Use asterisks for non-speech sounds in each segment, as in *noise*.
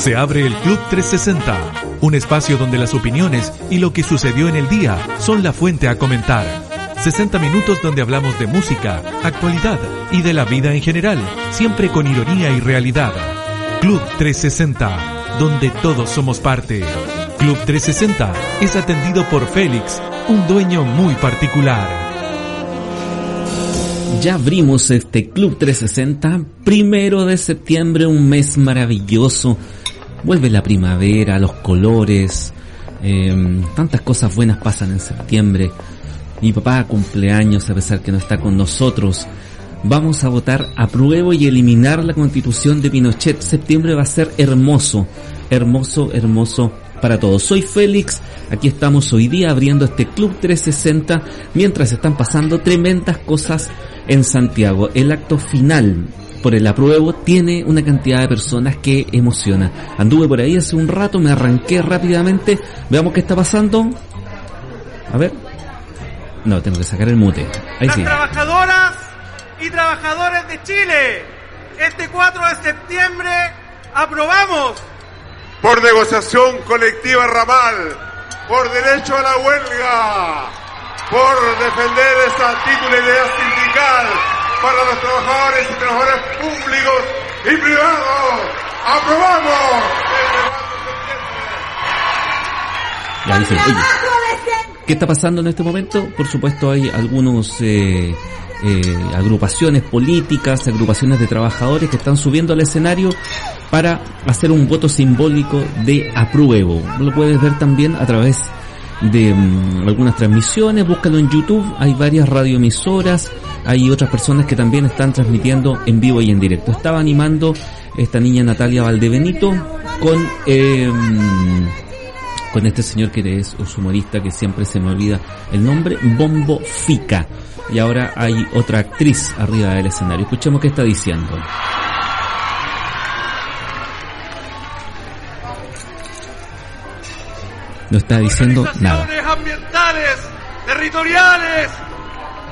Se abre el Club 360, un espacio donde las opiniones y lo que sucedió en el día son la fuente a comentar. 60 minutos donde hablamos de música, actualidad y de la vida en general, siempre con ironía y realidad. Club 360, donde todos somos parte. Club 360 es atendido por Félix, un dueño muy particular. Ya abrimos este Club 360, primero de septiembre, un mes maravilloso Vuelve la primavera, los colores, eh, tantas cosas buenas pasan en septiembre. Mi papá cumpleaños a pesar que no está con nosotros. Vamos a votar a prueba y eliminar la constitución de Pinochet. Septiembre va a ser hermoso, hermoso, hermoso para todos. Soy Félix, aquí estamos hoy día abriendo este Club 360 mientras están pasando tremendas cosas en Santiago. El acto final por el apruebo tiene una cantidad de personas que emociona. Anduve por ahí hace un rato, me arranqué rápidamente. Veamos qué está pasando. A ver. No, tengo que sacar el mute. Ahí Las sí. trabajadoras y trabajadores de Chile, este 4 de septiembre aprobamos por negociación colectiva ramal, por derecho a la huelga, por defender esa titularidad sindical para los trabajadores y trabajadores públicos y privados. ¡Aprobamos! Ya dice, oye, ¿qué está pasando en este momento? Por supuesto hay algunos eh, eh, agrupaciones políticas, agrupaciones de trabajadores que están subiendo al escenario para hacer un voto simbólico de apruebo. Lo puedes ver también a través de mm, algunas transmisiones, búscalo en YouTube, hay varias radioemisoras, hay otras personas que también están transmitiendo en vivo y en directo. Estaba animando esta niña Natalia Valdebenito con eh, con este señor que es humorista que siempre se me olvida el nombre, Bombo Fica. Y ahora hay otra actriz arriba del escenario. Escuchemos qué está diciendo. No está diciendo nada. organizaciones ambientales, territoriales,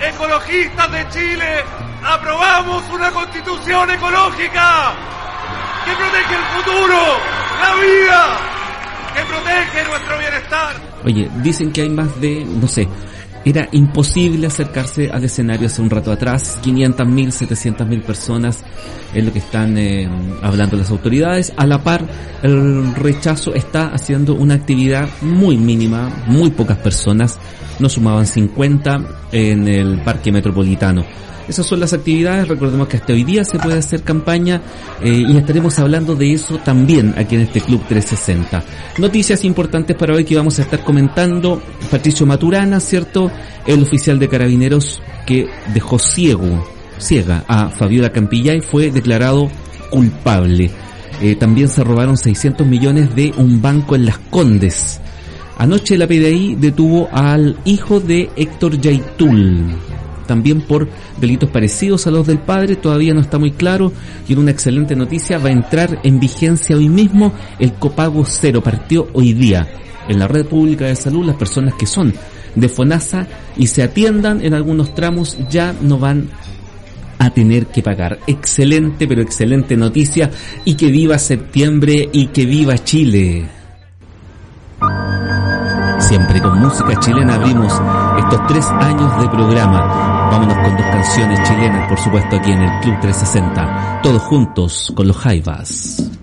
ecologistas de Chile, aprobamos una constitución ecológica que protege el futuro, la vida, que protege nuestro bienestar. Oye, dicen que hay más de, no sé, era imposible acercarse al escenario hace un rato atrás. 500.000, 700.000 personas es lo que están eh, hablando las autoridades. A la par, el rechazo está haciendo una actividad muy mínima, muy pocas personas. No sumaban 50 en el parque metropolitano. Esas son las actividades, recordemos que hasta hoy día se puede hacer campaña eh, y estaremos hablando de eso también aquí en este Club 360. Noticias importantes para hoy que vamos a estar comentando. Patricio Maturana, ¿cierto? El oficial de carabineros que dejó ciego, ciega a Fabiola Campillay fue declarado culpable. Eh, también se robaron 600 millones de un banco en Las Condes. Anoche la PDI detuvo al hijo de Héctor Yaitul también por delitos parecidos a los del padre, todavía no está muy claro y en una excelente noticia va a entrar en vigencia hoy mismo el copago cero, partió hoy día en la red pública de salud las personas que son de FONASA y se atiendan en algunos tramos ya no van a tener que pagar. Excelente, pero excelente noticia y que viva septiembre y que viva Chile. Siempre con música chilena abrimos estos tres años de programa. Vámonos con dos canciones chilenas, por supuesto, aquí en el Club 360. Todos juntos con los Jaivas.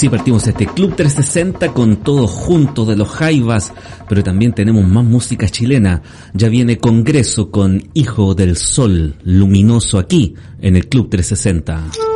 Así partimos este Club 360 con todos juntos de los Jaivas, pero también tenemos más música chilena. Ya viene Congreso con Hijo del Sol, luminoso aquí en el Club 360.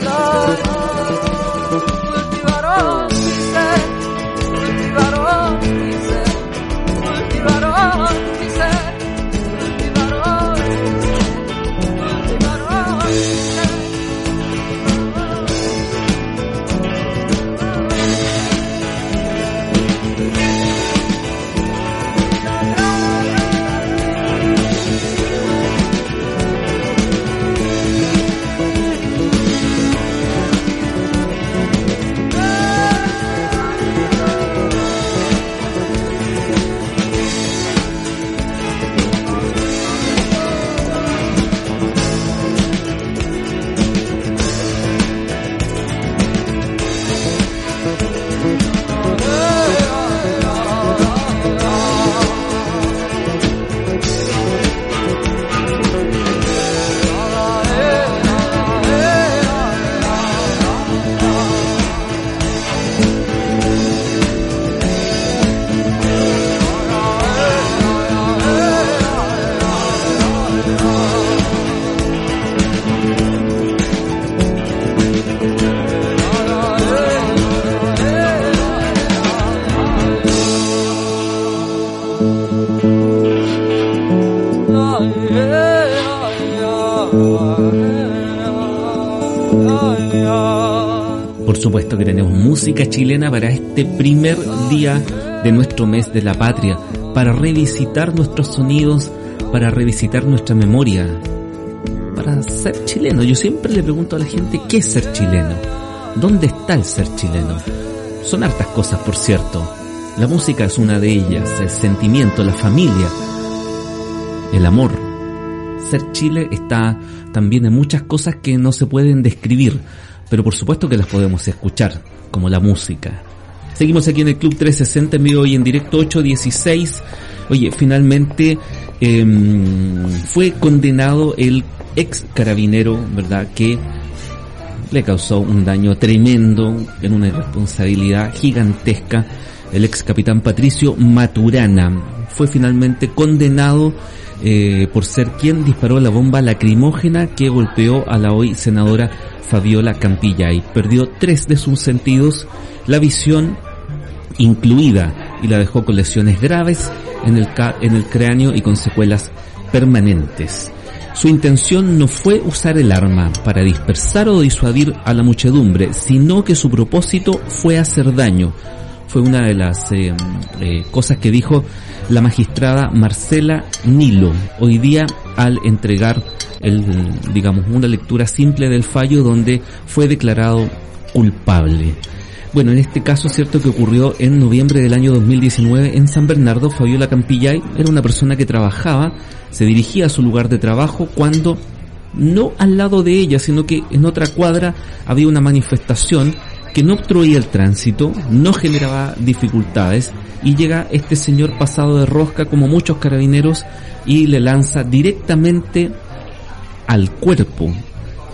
Lord. Supuesto que tenemos música chilena para este primer día de nuestro mes de la patria, para revisitar nuestros sonidos, para revisitar nuestra memoria, para ser chileno. Yo siempre le pregunto a la gente, ¿qué es ser chileno? ¿Dónde está el ser chileno? Son hartas cosas, por cierto. La música es una de ellas, el sentimiento, la familia, el amor. Ser Chile está también en muchas cosas que no se pueden describir, pero por supuesto que las podemos escuchar, como la música. Seguimos aquí en el Club 360 en vivo hoy en directo 816. Oye, finalmente em, fue condenado el ex carabinero, ¿verdad? Que le causó un daño tremendo en una irresponsabilidad gigantesca. El ex capitán Patricio Maturana fue finalmente condenado eh, por ser quien disparó la bomba lacrimógena que golpeó a la hoy senadora Fabiola Campillay. Perdió tres de sus sentidos, la visión incluida, y la dejó con lesiones graves en el, en el cráneo y con secuelas permanentes. Su intención no fue usar el arma para dispersar o disuadir a la muchedumbre, sino que su propósito fue hacer daño. Fue una de las eh, eh, cosas que dijo la magistrada Marcela Nilo hoy día al entregar el, digamos, una lectura simple del fallo donde fue declarado culpable. Bueno, en este caso cierto que ocurrió en noviembre del año 2019 en San Bernardo. Fabiola Campillay era una persona que trabajaba, se dirigía a su lugar de trabajo cuando no al lado de ella, sino que en otra cuadra había una manifestación que no obstruía el tránsito, no generaba dificultades y llega este señor pasado de rosca como muchos carabineros y le lanza directamente al cuerpo,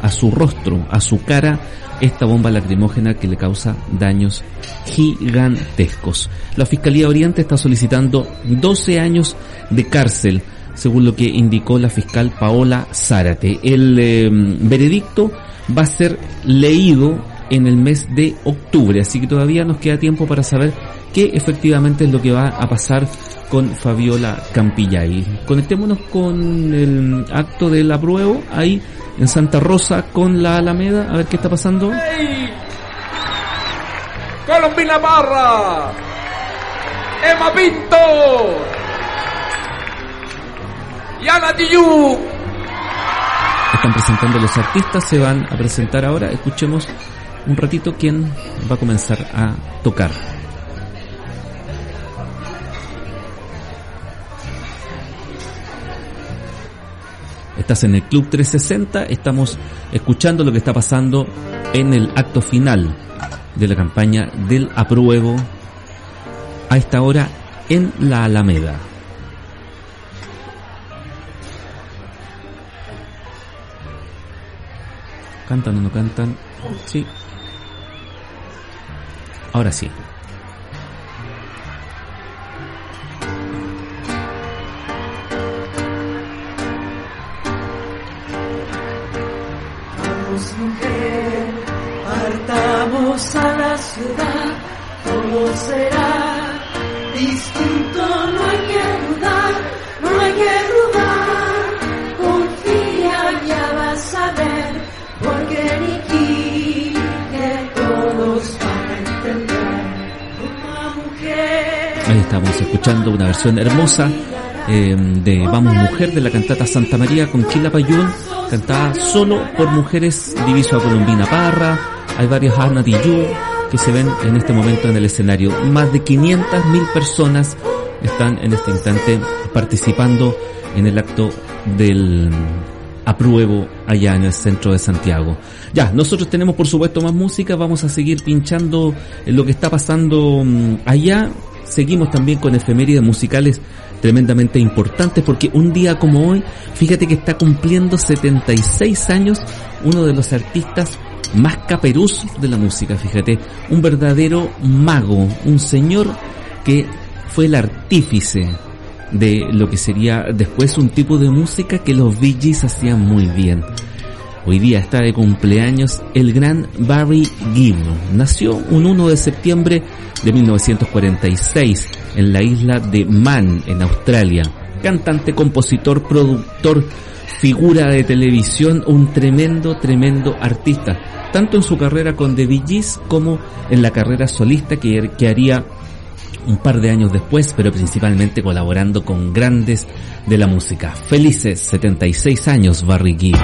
a su rostro, a su cara, esta bomba lacrimógena que le causa daños gigantescos. La Fiscalía Oriente está solicitando 12 años de cárcel, según lo que indicó la fiscal Paola Zárate. El eh, veredicto va a ser leído en el mes de octubre, así que todavía nos queda tiempo para saber qué efectivamente es lo que va a pasar con Fabiola Campillay. Conectémonos con el acto del apruebo ahí en Santa Rosa con la Alameda, a ver qué está pasando. ¡Hey! Colombina Barra, Emma Pinto y Ana Tiyú. Están presentando los artistas, se van a presentar ahora. Escuchemos un ratito quién va a comenzar a tocar. Estás en el Club 360, estamos escuchando lo que está pasando en el acto final de la campaña del apruebo a esta hora en la Alameda. ¿Cantan o no cantan? Sí. Ahora sí. partamos a la ciudad, todo será distinto, Ahí estamos escuchando una versión hermosa eh, de Vamos Mujer de la cantata Santa María con Chila Payún, cantada solo por mujeres diviso a Colombina Parra, hay varias Ana que se ven en este momento en el escenario. Más de 500.000 personas están en este instante participando en el acto del apruebo allá en el centro de Santiago. Ya, nosotros tenemos por supuesto más música, vamos a seguir pinchando lo que está pasando mm, allá. Seguimos también con efemérides musicales tremendamente importantes porque un día como hoy, fíjate que está cumpliendo 76 años uno de los artistas más caperuz de la música, fíjate, un verdadero mago, un señor que fue el artífice de lo que sería después un tipo de música que los Gees hacían muy bien. Hoy día está de cumpleaños el gran Barry Gibb. Nació un 1 de septiembre de 1946 en la isla de Man, en Australia. Cantante, compositor, productor, figura de televisión, un tremendo, tremendo artista, tanto en su carrera con The Bee como en la carrera solista que, que haría un par de años después, pero principalmente colaborando con grandes de la música. Felices 76 años, Barry Gibb.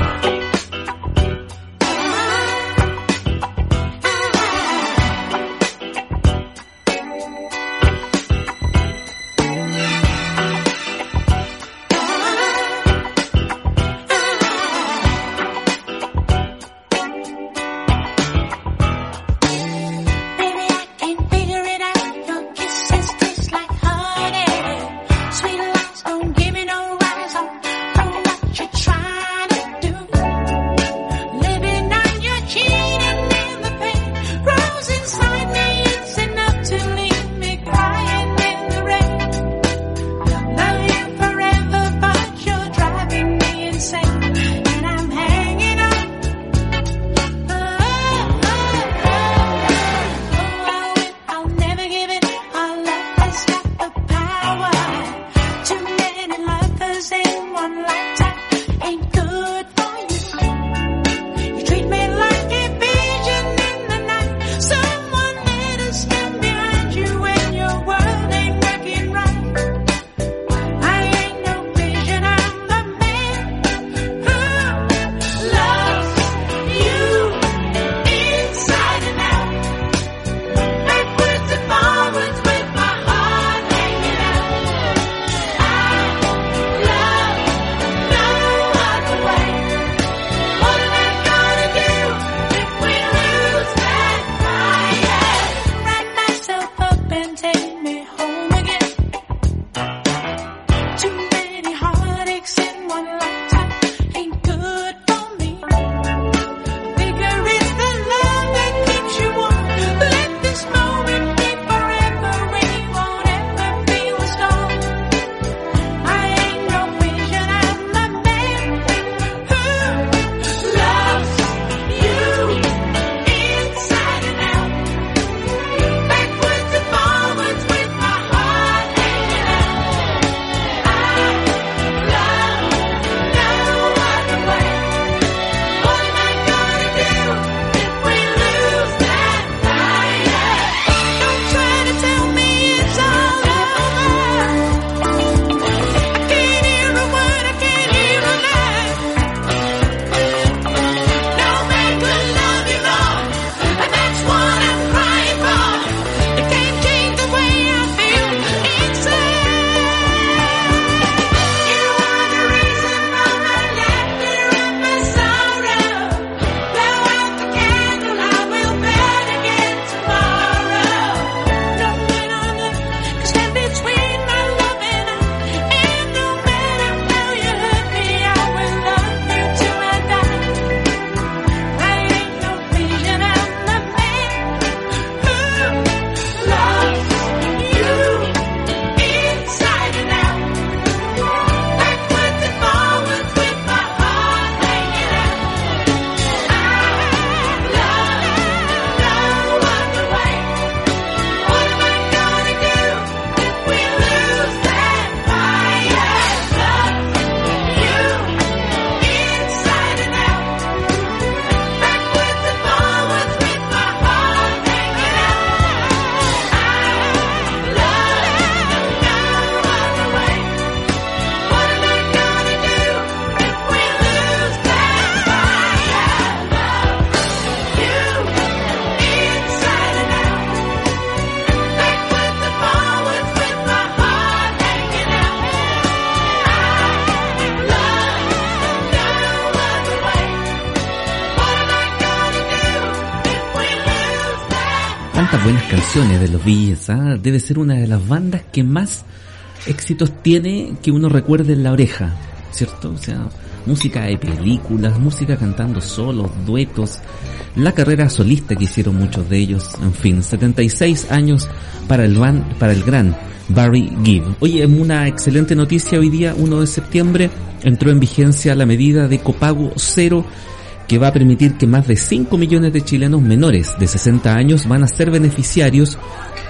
¿Ah? debe ser una de las bandas que más éxitos tiene que uno recuerde en la oreja, ¿cierto? O sea, música de películas, música cantando solos, duetos, la carrera solista que hicieron muchos de ellos, en fin, 76 años para el, van, para el gran Barry Gibb. Oye, una excelente noticia hoy día, 1 de septiembre, entró en vigencia la medida de copago cero que va a permitir que más de 5 millones de chilenos menores de 60 años van a ser beneficiarios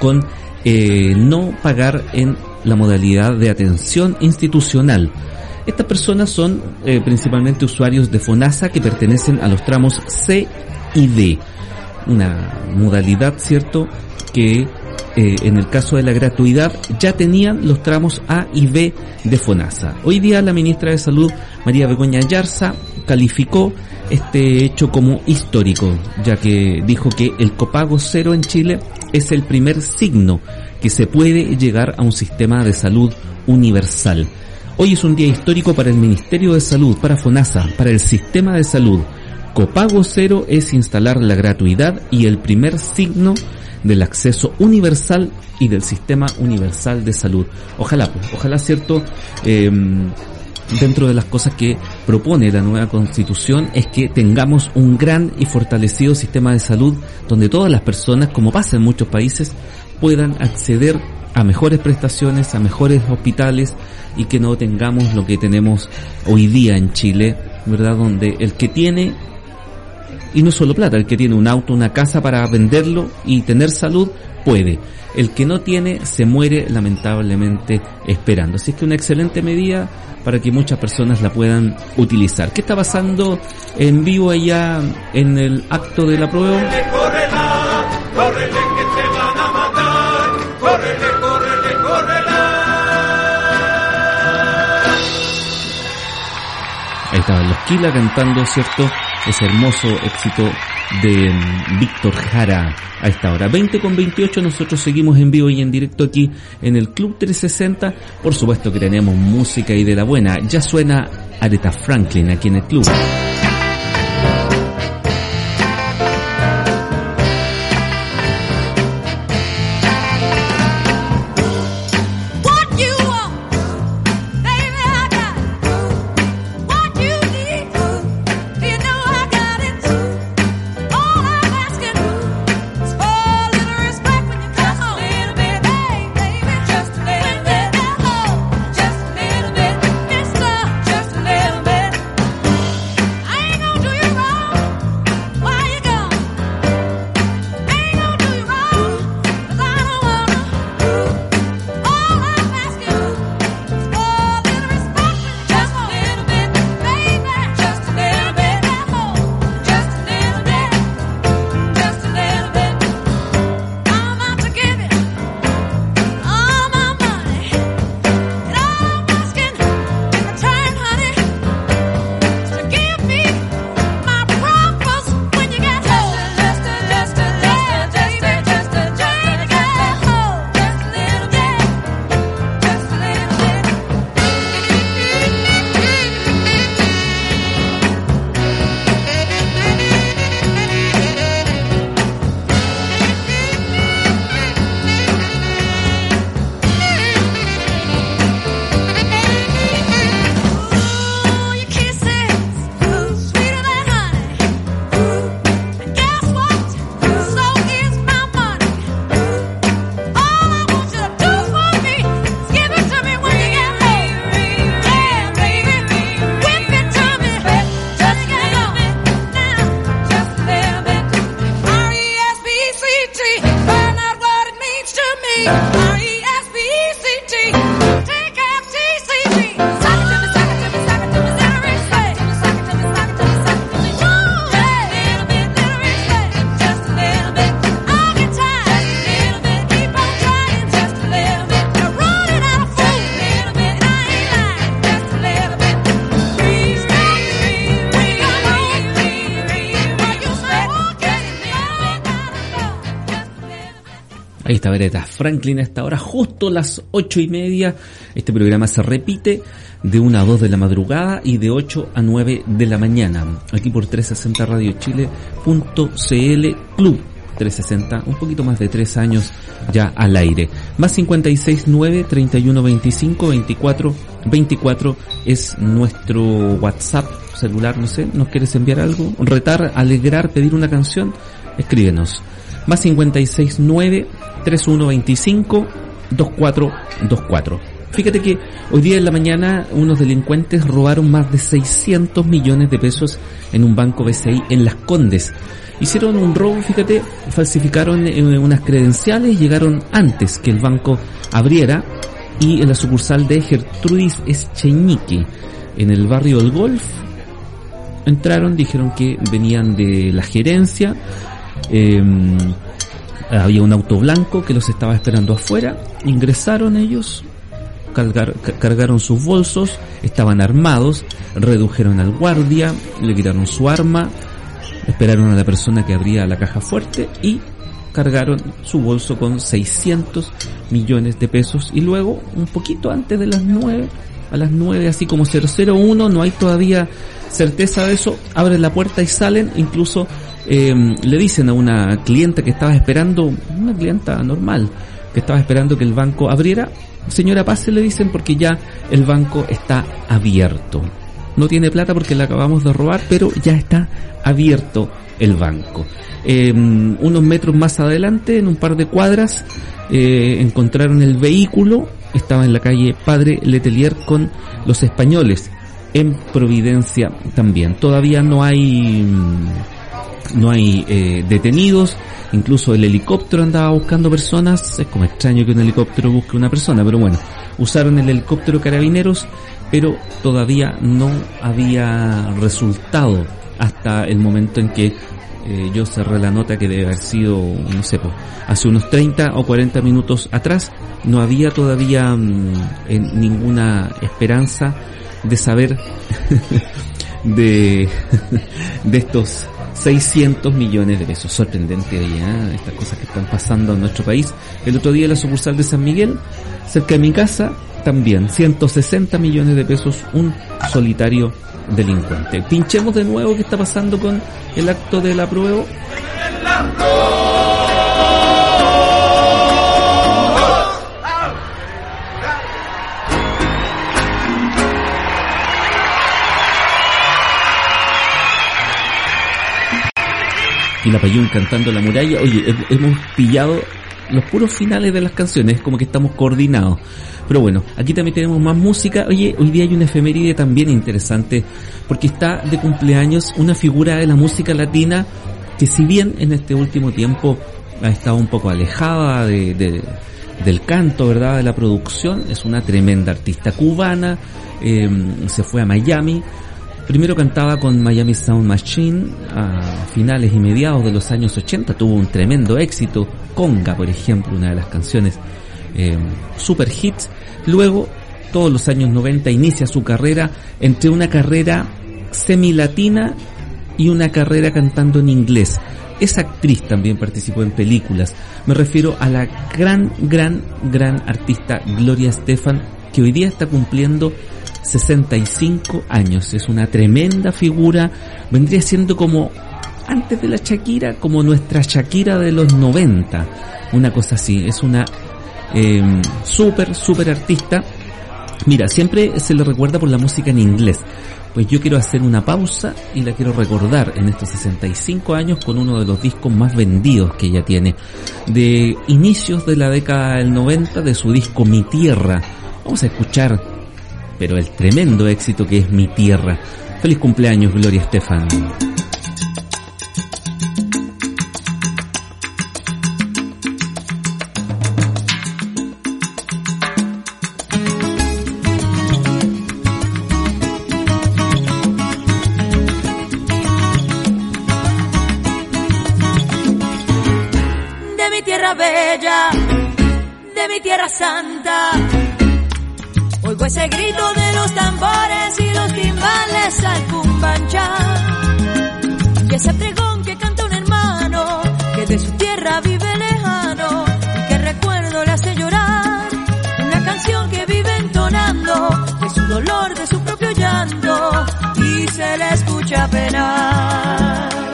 con eh, no pagar en la modalidad de atención institucional. Estas personas son eh, principalmente usuarios de FONASA que pertenecen a los tramos C y D, una modalidad, ¿cierto?, que eh, en el caso de la gratuidad ya tenían los tramos A y B de FONASA. Hoy día la ministra de Salud, María Begoña Yarza, calificó este hecho como histórico, ya que dijo que el copago cero en Chile es el primer signo que se puede llegar a un sistema de salud universal. Hoy es un día histórico para el Ministerio de Salud, para FONASA, para el sistema de salud. Copago cero es instalar la gratuidad y el primer signo del acceso universal y del sistema universal de salud. Ojalá, pues, ojalá cierto, em, dentro de las cosas que propone la nueva constitución es que tengamos un gran y fortalecido sistema de salud donde todas las personas, como pasa en muchos países, puedan acceder a mejores prestaciones, a mejores hospitales y que no tengamos lo que tenemos hoy día en Chile, ¿verdad? Donde el que tiene, y no solo plata, el que tiene un auto, una casa para venderlo y tener salud, puede. El que no tiene se muere lamentablemente esperando. Así es que una excelente medida para que muchas personas la puedan utilizar. ¿Qué está pasando en vivo allá en el acto de la prueba? Ahí estaban los Kila cantando, ¿cierto? Ese hermoso éxito de Víctor Jara a esta hora. 20 con 28, nosotros seguimos en vivo y en directo aquí en el Club 360. Por supuesto que tenemos música y de la buena. Ya suena Aretha Franklin aquí en el club. Beretta Franklin a esta hora, justo las ocho y media. Este programa se repite de 1 a 2 de la madrugada y de 8 a 9 de la mañana. Aquí por 360 Radio Chile.cl Club 360, un poquito más de 3 años ya al aire. Más 569 31 25 24 24 es nuestro WhatsApp celular, no sé, ¿nos quieres enviar algo? Retar, alegrar, pedir una canción, escríbenos. Más 569 3125 2424. Fíjate que hoy día en la mañana unos delincuentes robaron más de 600 millones de pesos en un banco BCI en Las Condes. Hicieron un robo, fíjate, falsificaron eh, unas credenciales, llegaron antes que el banco abriera y en la sucursal de Gertrudis Escheñique, en el barrio del Golf. Entraron, dijeron que venían de la gerencia, eh, había un auto blanco que los estaba esperando afuera, ingresaron ellos, cargar- ca- cargaron sus bolsos, estaban armados, redujeron al guardia, le quitaron su arma, esperaron a la persona que abría la caja fuerte y cargaron su bolso con 600 millones de pesos. Y luego un poquito antes de las 9 a las 9 así como 001 no hay todavía certeza de eso abren la puerta y salen incluso eh, le dicen a una clienta que estaba esperando una clienta normal que estaba esperando que el banco abriera señora pase le dicen porque ya el banco está abierto no tiene plata porque la acabamos de robar, pero ya está abierto el banco. Eh, unos metros más adelante, en un par de cuadras, eh, encontraron el vehículo, estaba en la calle Padre Letelier con los españoles, en Providencia también. Todavía no hay, mm, no hay eh, detenidos, incluso el helicóptero andaba buscando personas, es como extraño que un helicóptero busque una persona, pero bueno, usaron el helicóptero carabineros, pero todavía no había resultado hasta el momento en que eh, yo cerré la nota que debe haber sido, no sé, pues, hace unos 30 o 40 minutos atrás, no había todavía mm, en ninguna esperanza de saber *laughs* de, *laughs* de estos 600 millones de pesos. Sorprendente ahí, ¿eh? estas cosas que están pasando en nuestro país. El otro día en la sucursal de San Miguel, cerca de mi casa, también 160 millones de pesos, un solitario delincuente. Pinchemos de nuevo qué está pasando con el acto del apruebo. y la Payún cantando la muralla. Oye, he- hemos pillado los puros finales de las canciones, es como que estamos coordinados. Pero bueno, aquí también tenemos más música. Oye, hoy día hay una efeméride también interesante, porque está de cumpleaños una figura de la música latina que si bien en este último tiempo ha estado un poco alejada de, de- del canto, ¿verdad? De la producción, es una tremenda artista cubana, eh, se fue a Miami, Primero cantaba con Miami Sound Machine a finales y mediados de los años 80, tuvo un tremendo éxito, Conga por ejemplo, una de las canciones eh, super hits. Luego, todos los años 90 inicia su carrera entre una carrera semi-latina y una carrera cantando en inglés. Es actriz también participó en películas. Me refiero a la gran, gran, gran artista Gloria Estefan, que hoy día está cumpliendo 65 años. Es una tremenda figura. Vendría siendo como, antes de la Shakira, como nuestra Shakira de los 90. Una cosa así. Es una eh, súper, súper artista. Mira, siempre se le recuerda por la música en inglés. Pues yo quiero hacer una pausa y la quiero recordar en estos 65 años con uno de los discos más vendidos que ella tiene. De inicios de la década del 90 de su disco Mi Tierra. Vamos a escuchar, pero el tremendo éxito que es Mi Tierra. Feliz cumpleaños, Gloria Estefan. Oigo ese grito de los tambores y los timbales al cumbanchá. Y ese pregón que canta un hermano que de su tierra vive lejano y que recuerdo le hace llorar. Una canción que vive entonando de su dolor, de su propio llanto y se le escucha penar.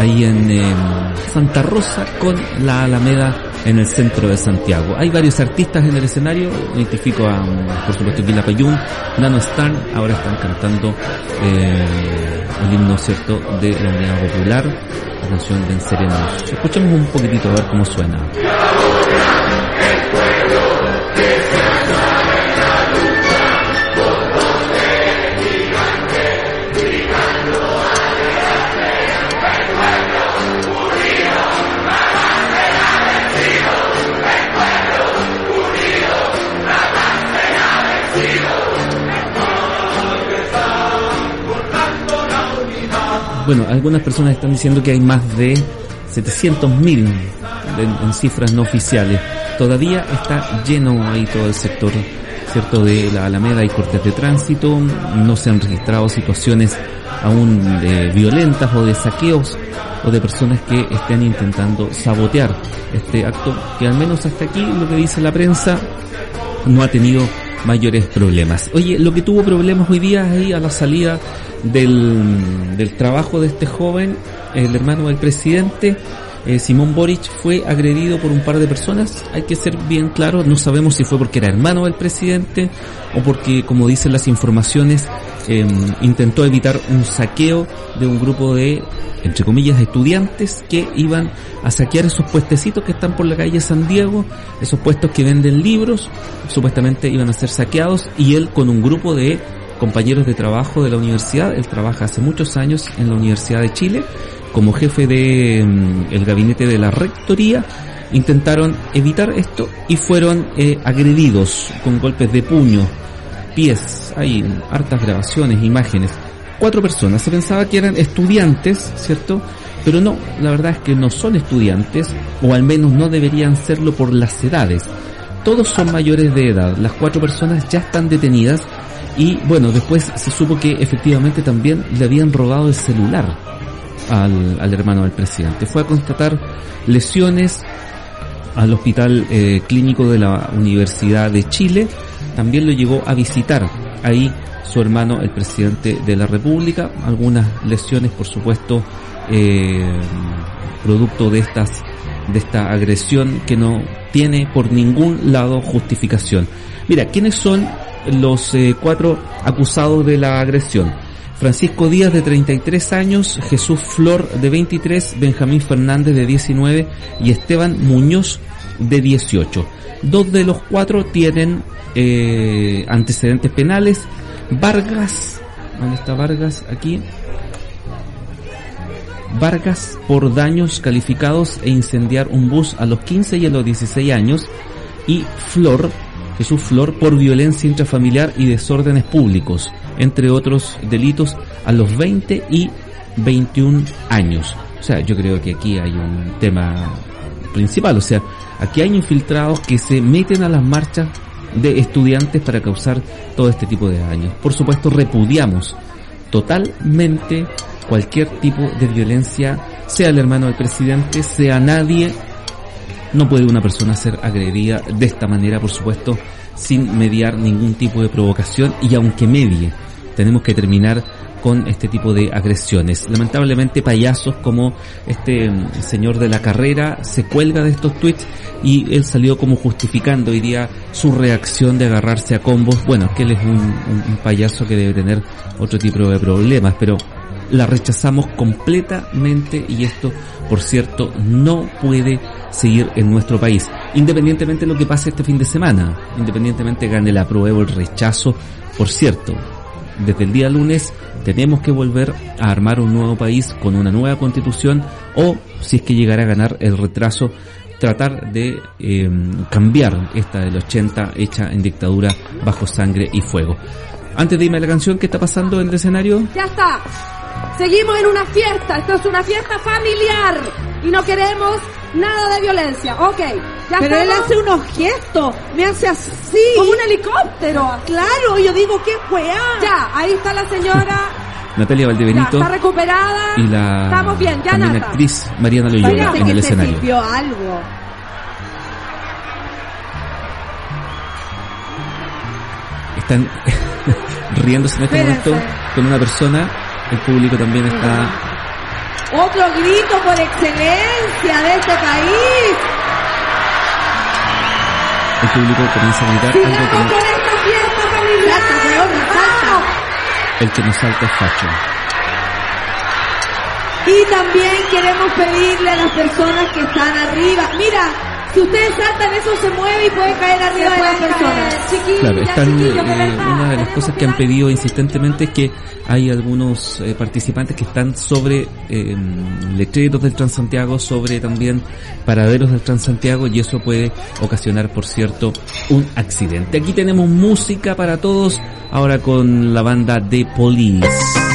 Ahí en em, Santa Rosa con la Alameda en el centro de Santiago. Hay varios artistas en el escenario, identifico a, mm, por supuesto, Vila Payún, Nano Stan, ahora están cantando eh, el himno, ¿cierto?, de la Unidad Popular, la canción Venceremos. Escuchemos un poquitito a ver cómo suena. Bueno, algunas personas están diciendo que hay más de 700.000 en, en cifras no oficiales. Todavía está lleno ahí todo el sector, cierto, de la Alameda y cortes de tránsito. No se han registrado situaciones aún de violentas o de saqueos o de personas que estén intentando sabotear este acto que al menos hasta aquí lo que dice la prensa no ha tenido mayores problemas. Oye, lo que tuvo problemas hoy día ahí a la salida del, del trabajo de este joven, el hermano del presidente, eh, Simón Boric fue agredido por un par de personas. Hay que ser bien claro, no sabemos si fue porque era hermano del presidente o porque, como dicen las informaciones, eh, intentó evitar un saqueo de un grupo de, entre comillas, estudiantes que iban a saquear esos puestecitos que están por la calle San Diego, esos puestos que venden libros, supuestamente iban a ser saqueados y él con un grupo de compañeros de trabajo de la universidad, él trabaja hace muchos años en la Universidad de Chile, como jefe de mm, el gabinete de la rectoría, intentaron evitar esto y fueron eh, agredidos con golpes de puño, pies, hay hartas grabaciones, imágenes. Cuatro personas, se pensaba que eran estudiantes, ¿cierto? Pero no, la verdad es que no son estudiantes, o al menos no deberían serlo por las edades. Todos son mayores de edad, las cuatro personas ya están detenidas y bueno, después se supo que efectivamente también le habían robado el celular al, al hermano del presidente. Fue a constatar lesiones al hospital eh, clínico de la Universidad de Chile. También lo llevó a visitar ahí su hermano, el presidente de la República. Algunas lesiones, por supuesto, eh, producto de estas de esta agresión que no tiene por ningún lado justificación. Mira, ¿quiénes son los eh, cuatro acusados de la agresión? Francisco Díaz de 33 años, Jesús Flor de 23, Benjamín Fernández de 19 y Esteban Muñoz de 18. Dos de los cuatro tienen eh, antecedentes penales. Vargas, ¿dónde está Vargas? Aquí. Vargas por daños calificados e incendiar un bus a los 15 y a los 16 años. Y Flor, Jesús Flor, por violencia intrafamiliar y desórdenes públicos, entre otros delitos, a los 20 y 21 años. O sea, yo creo que aquí hay un tema principal, o sea, aquí hay infiltrados que se meten a las marchas de estudiantes para causar todo este tipo de daños. Por supuesto, repudiamos totalmente cualquier tipo de violencia, sea el hermano del presidente, sea nadie, no puede una persona ser agredida de esta manera, por supuesto, sin mediar ningún tipo de provocación y aunque medie, tenemos que terminar con este tipo de agresiones. Lamentablemente payasos como este mm, señor de la carrera se cuelga de estos tweets y él salió como justificando hoy su reacción de agarrarse a combos. Bueno, que él es un payaso que debe tener otro tipo de problemas, pero la rechazamos completamente y esto, por cierto, no puede seguir en nuestro país. Independientemente de lo que pase este fin de semana, independientemente gane el apruebo, el rechazo, por cierto, desde el día lunes tenemos que volver a armar un nuevo país con una nueva constitución o, si es que llegara a ganar el retraso, tratar de eh, cambiar esta del 80 hecha en dictadura bajo sangre y fuego. Antes de irme a la canción, ¿qué está pasando en el escenario? Ya está. Seguimos en una fiesta. Esto es una fiesta familiar. Y no queremos nada de violencia. Ok. Ya Pero él estamos? hace unos gestos, me hace así. Como un helicóptero. Claro, yo digo, qué weá. Ya, ahí está la señora. *laughs* Natalia Ya, Valdebenito está recuperada. y la Estamos bien, ya Nata. actriz Mariana Loyola en que el se escenario. sirvió algo. Están *laughs* riéndose en este Espérense. momento con una persona. El público también está Otro grito por excelencia de este país. el público comienza a gritar algo como con esta fiesta familiar. El que nos salta es facho. Y también queremos pedirle a las personas que están arriba. Mira, si ustedes saltan, eso se mueve y puede caer arriba de las personas. Claro, están, eh, una de las cosas que han pedido insistentemente es que hay algunos eh, participantes que están sobre eh, letreros del Transantiago, sobre también paraderos del Transantiago y eso puede ocasionar, por cierto, un accidente. Aquí tenemos música para todos, ahora con la banda The Police.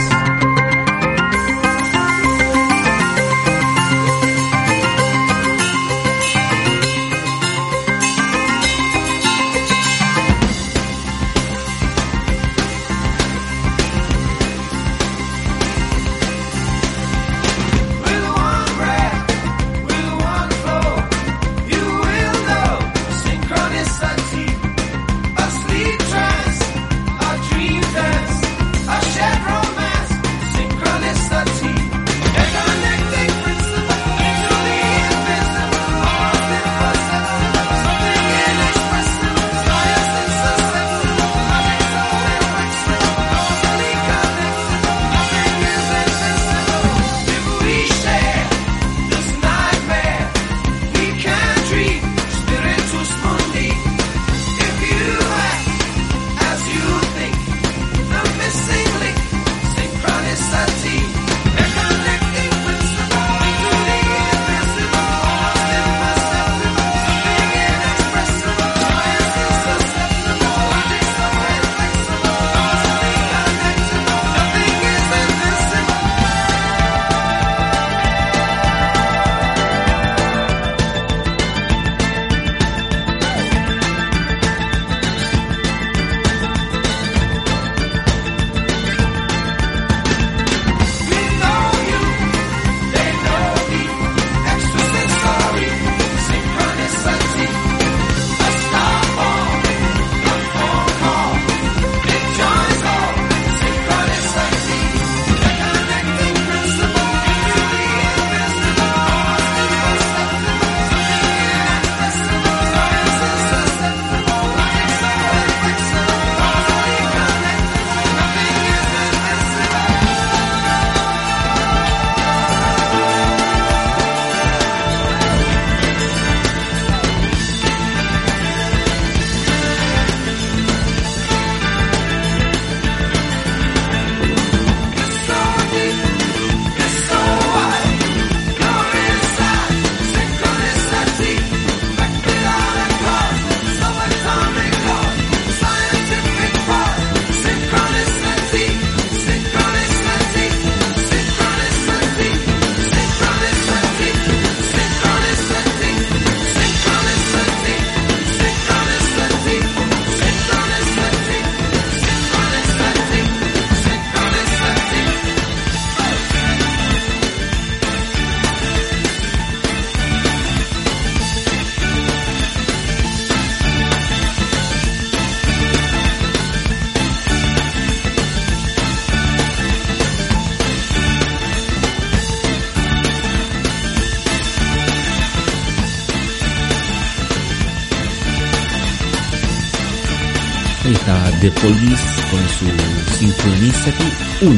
Con su Synchronicity 1.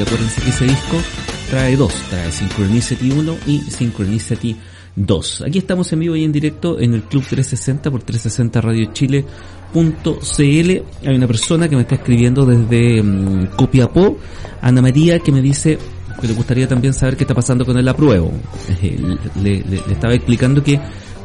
Recuérdense que ese disco trae dos, trae Synchronicity 1 y Synchronicity 2. Aquí estamos en vivo y en directo en el Club 360 por 360 Radio Chile.cl. Hay una persona que me está escribiendo desde mm, Copiapó, Ana María, que me dice que le gustaría también saber qué está pasando con el apruebo. Eh, le- le estaba explicando que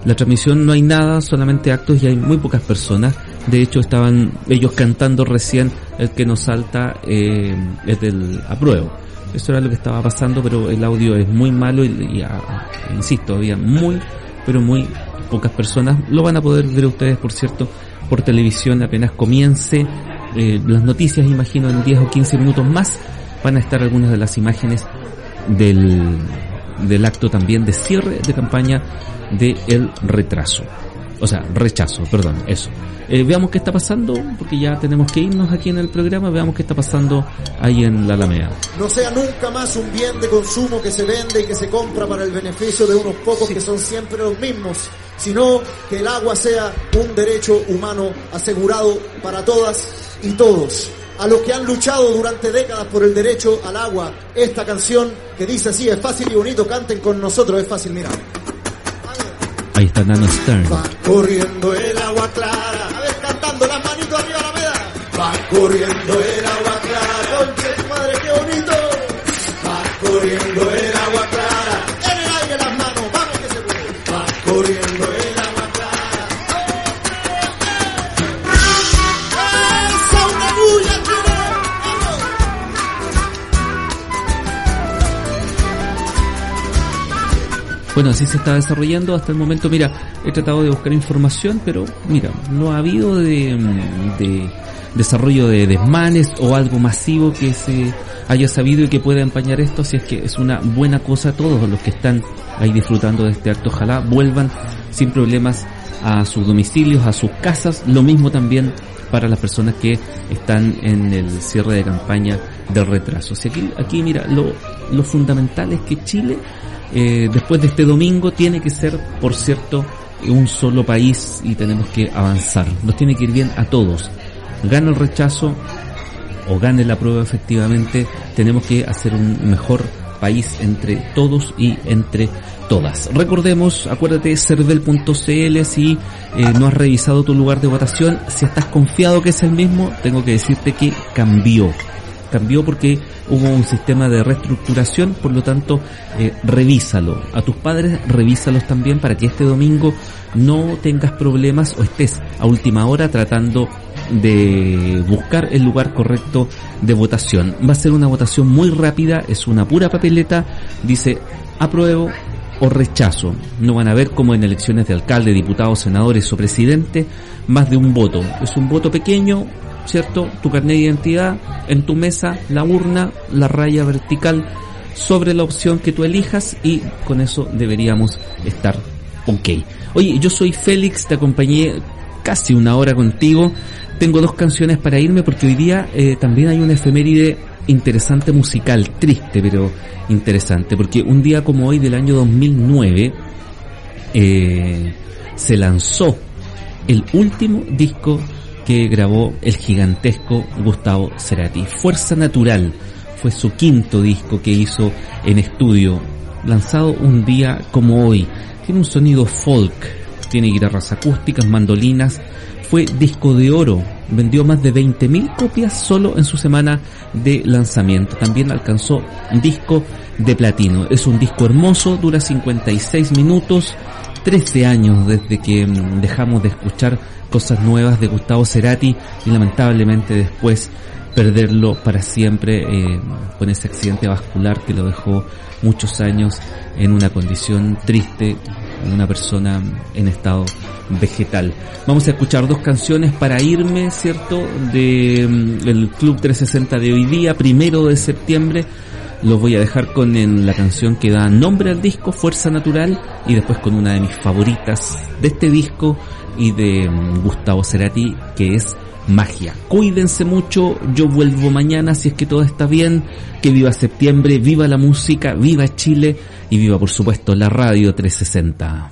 la transmisión no hay nada, solamente actos y hay muy pocas personas. De hecho, estaban ellos cantando recién el que nos salta eh, es del apruebo. Eso era lo que estaba pasando, pero el audio es muy malo y, y, ah, insisto, había muy, pero muy pocas personas. Lo van a poder ver ustedes, por cierto, por televisión apenas comience eh, las noticias, imagino en 10 o 15 minutos más van a estar algunas de las imágenes del, del acto también de cierre de campaña de el retraso. O sea, rechazo, perdón, eso. Eh, veamos qué está pasando, porque ya tenemos que irnos aquí en el programa, veamos qué está pasando ahí en la Alameda. no sea nunca más un bien de consumo que se vende y que se compra para el beneficio de unos pocos que son siempre los mismos, sino que el agua sea un derecho humano asegurado para todas y todos. A los que han luchado durante décadas por el derecho al agua, esta canción que dice así, es fácil y bonito, canten con nosotros, es fácil, mira. Ahí está Nano Stern. Va corriendo el agua clara. A ver, cantando las manitos arriba la meda. Va corriendo el agua clara. Tu madre, qué bonito. Va corriendo el Bueno, así se está desarrollando hasta el momento. Mira, he tratado de buscar información, pero mira, no ha habido de, de desarrollo de desmanes o algo masivo que se haya sabido y que pueda empañar esto. Así es que es una buena cosa. Todos los que están ahí disfrutando de este acto, ojalá vuelvan sin problemas a sus domicilios, a sus casas. Lo mismo también para las personas que están en el cierre de campaña del retraso. O aquí, aquí mira, lo, lo fundamental es que Chile eh, después de este domingo tiene que ser, por cierto, un solo país y tenemos que avanzar. Nos tiene que ir bien a todos. Gana el rechazo o gane la prueba efectivamente, tenemos que hacer un mejor país entre todos y entre todas. Recordemos, acuérdate, cervel.cl si eh, no has revisado tu lugar de votación, si estás confiado que es el mismo, tengo que decirte que cambió. Cambió porque hubo un sistema de reestructuración, por lo tanto, eh, revísalo. A tus padres, revísalos también para que este domingo no tengas problemas o estés a última hora tratando de buscar el lugar correcto de votación. Va a ser una votación muy rápida, es una pura papeleta, dice apruebo o rechazo. No van a ver como en elecciones de alcalde, diputados, senadores o presidente, más de un voto. Es un voto pequeño, ¿cierto? Tu carnet de identidad, en tu mesa, la urna, la raya vertical sobre la opción que tú elijas y con eso deberíamos estar ok. Oye, yo soy Félix, te acompañé casi una hora contigo. Tengo dos canciones para irme porque hoy día eh, también hay una efeméride interesante musical, triste pero interesante, porque un día como hoy del año 2009 eh, se lanzó el último disco que grabó el gigantesco Gustavo Cerati. Fuerza Natural fue su quinto disco que hizo en estudio, lanzado un día como hoy. Tiene un sonido folk, tiene guitarras acústicas, mandolinas, fue disco de oro, vendió más de 20.000 copias solo en su semana de lanzamiento. También alcanzó disco de platino. Es un disco hermoso, dura 56 minutos, 13 años desde que mm, dejamos de escuchar cosas nuevas de Gustavo Cerati y lamentablemente después perderlo para siempre eh, con ese accidente vascular que lo dejó muchos años en una condición triste, una persona en estado vegetal. Vamos a escuchar dos canciones para irme, ¿cierto? De mm, Club 360 de hoy día, primero de septiembre. Los voy a dejar con la canción que da nombre al disco, Fuerza Natural, y después con una de mis favoritas de este disco y de mm, Gustavo Cerati, que es Magia. Cuídense mucho, yo vuelvo mañana si es que todo está bien, que viva septiembre, viva la música, viva Chile y viva por supuesto la radio 360.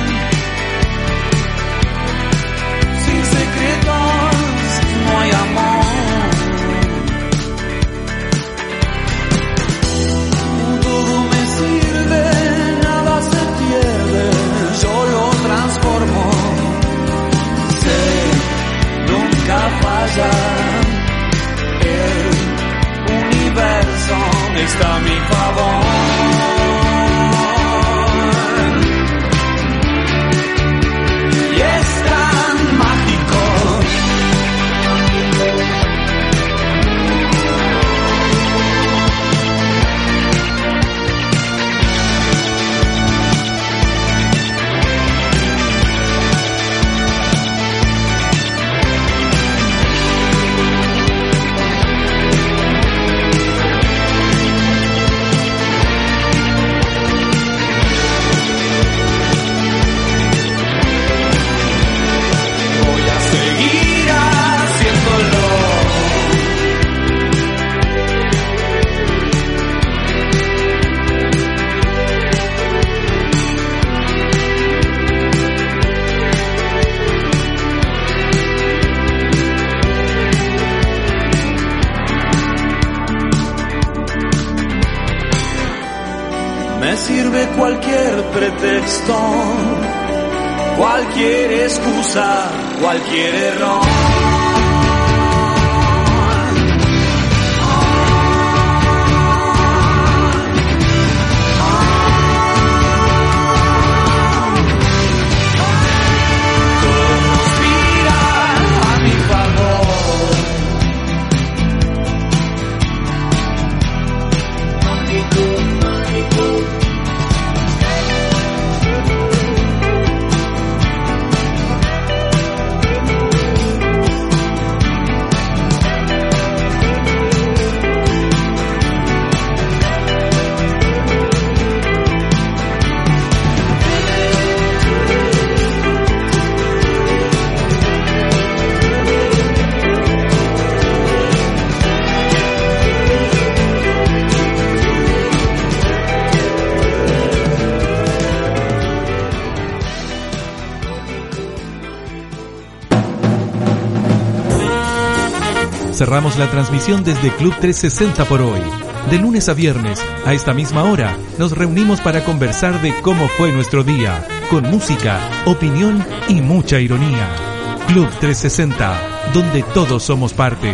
Falla. El universo está a mi favor. Cualquier pretexto, cualquier excusa, cualquier error. Cerramos la transmisión desde Club 360 por hoy. De lunes a viernes, a esta misma hora, nos reunimos para conversar de cómo fue nuestro día, con música, opinión y mucha ironía. Club 360, donde todos somos parte.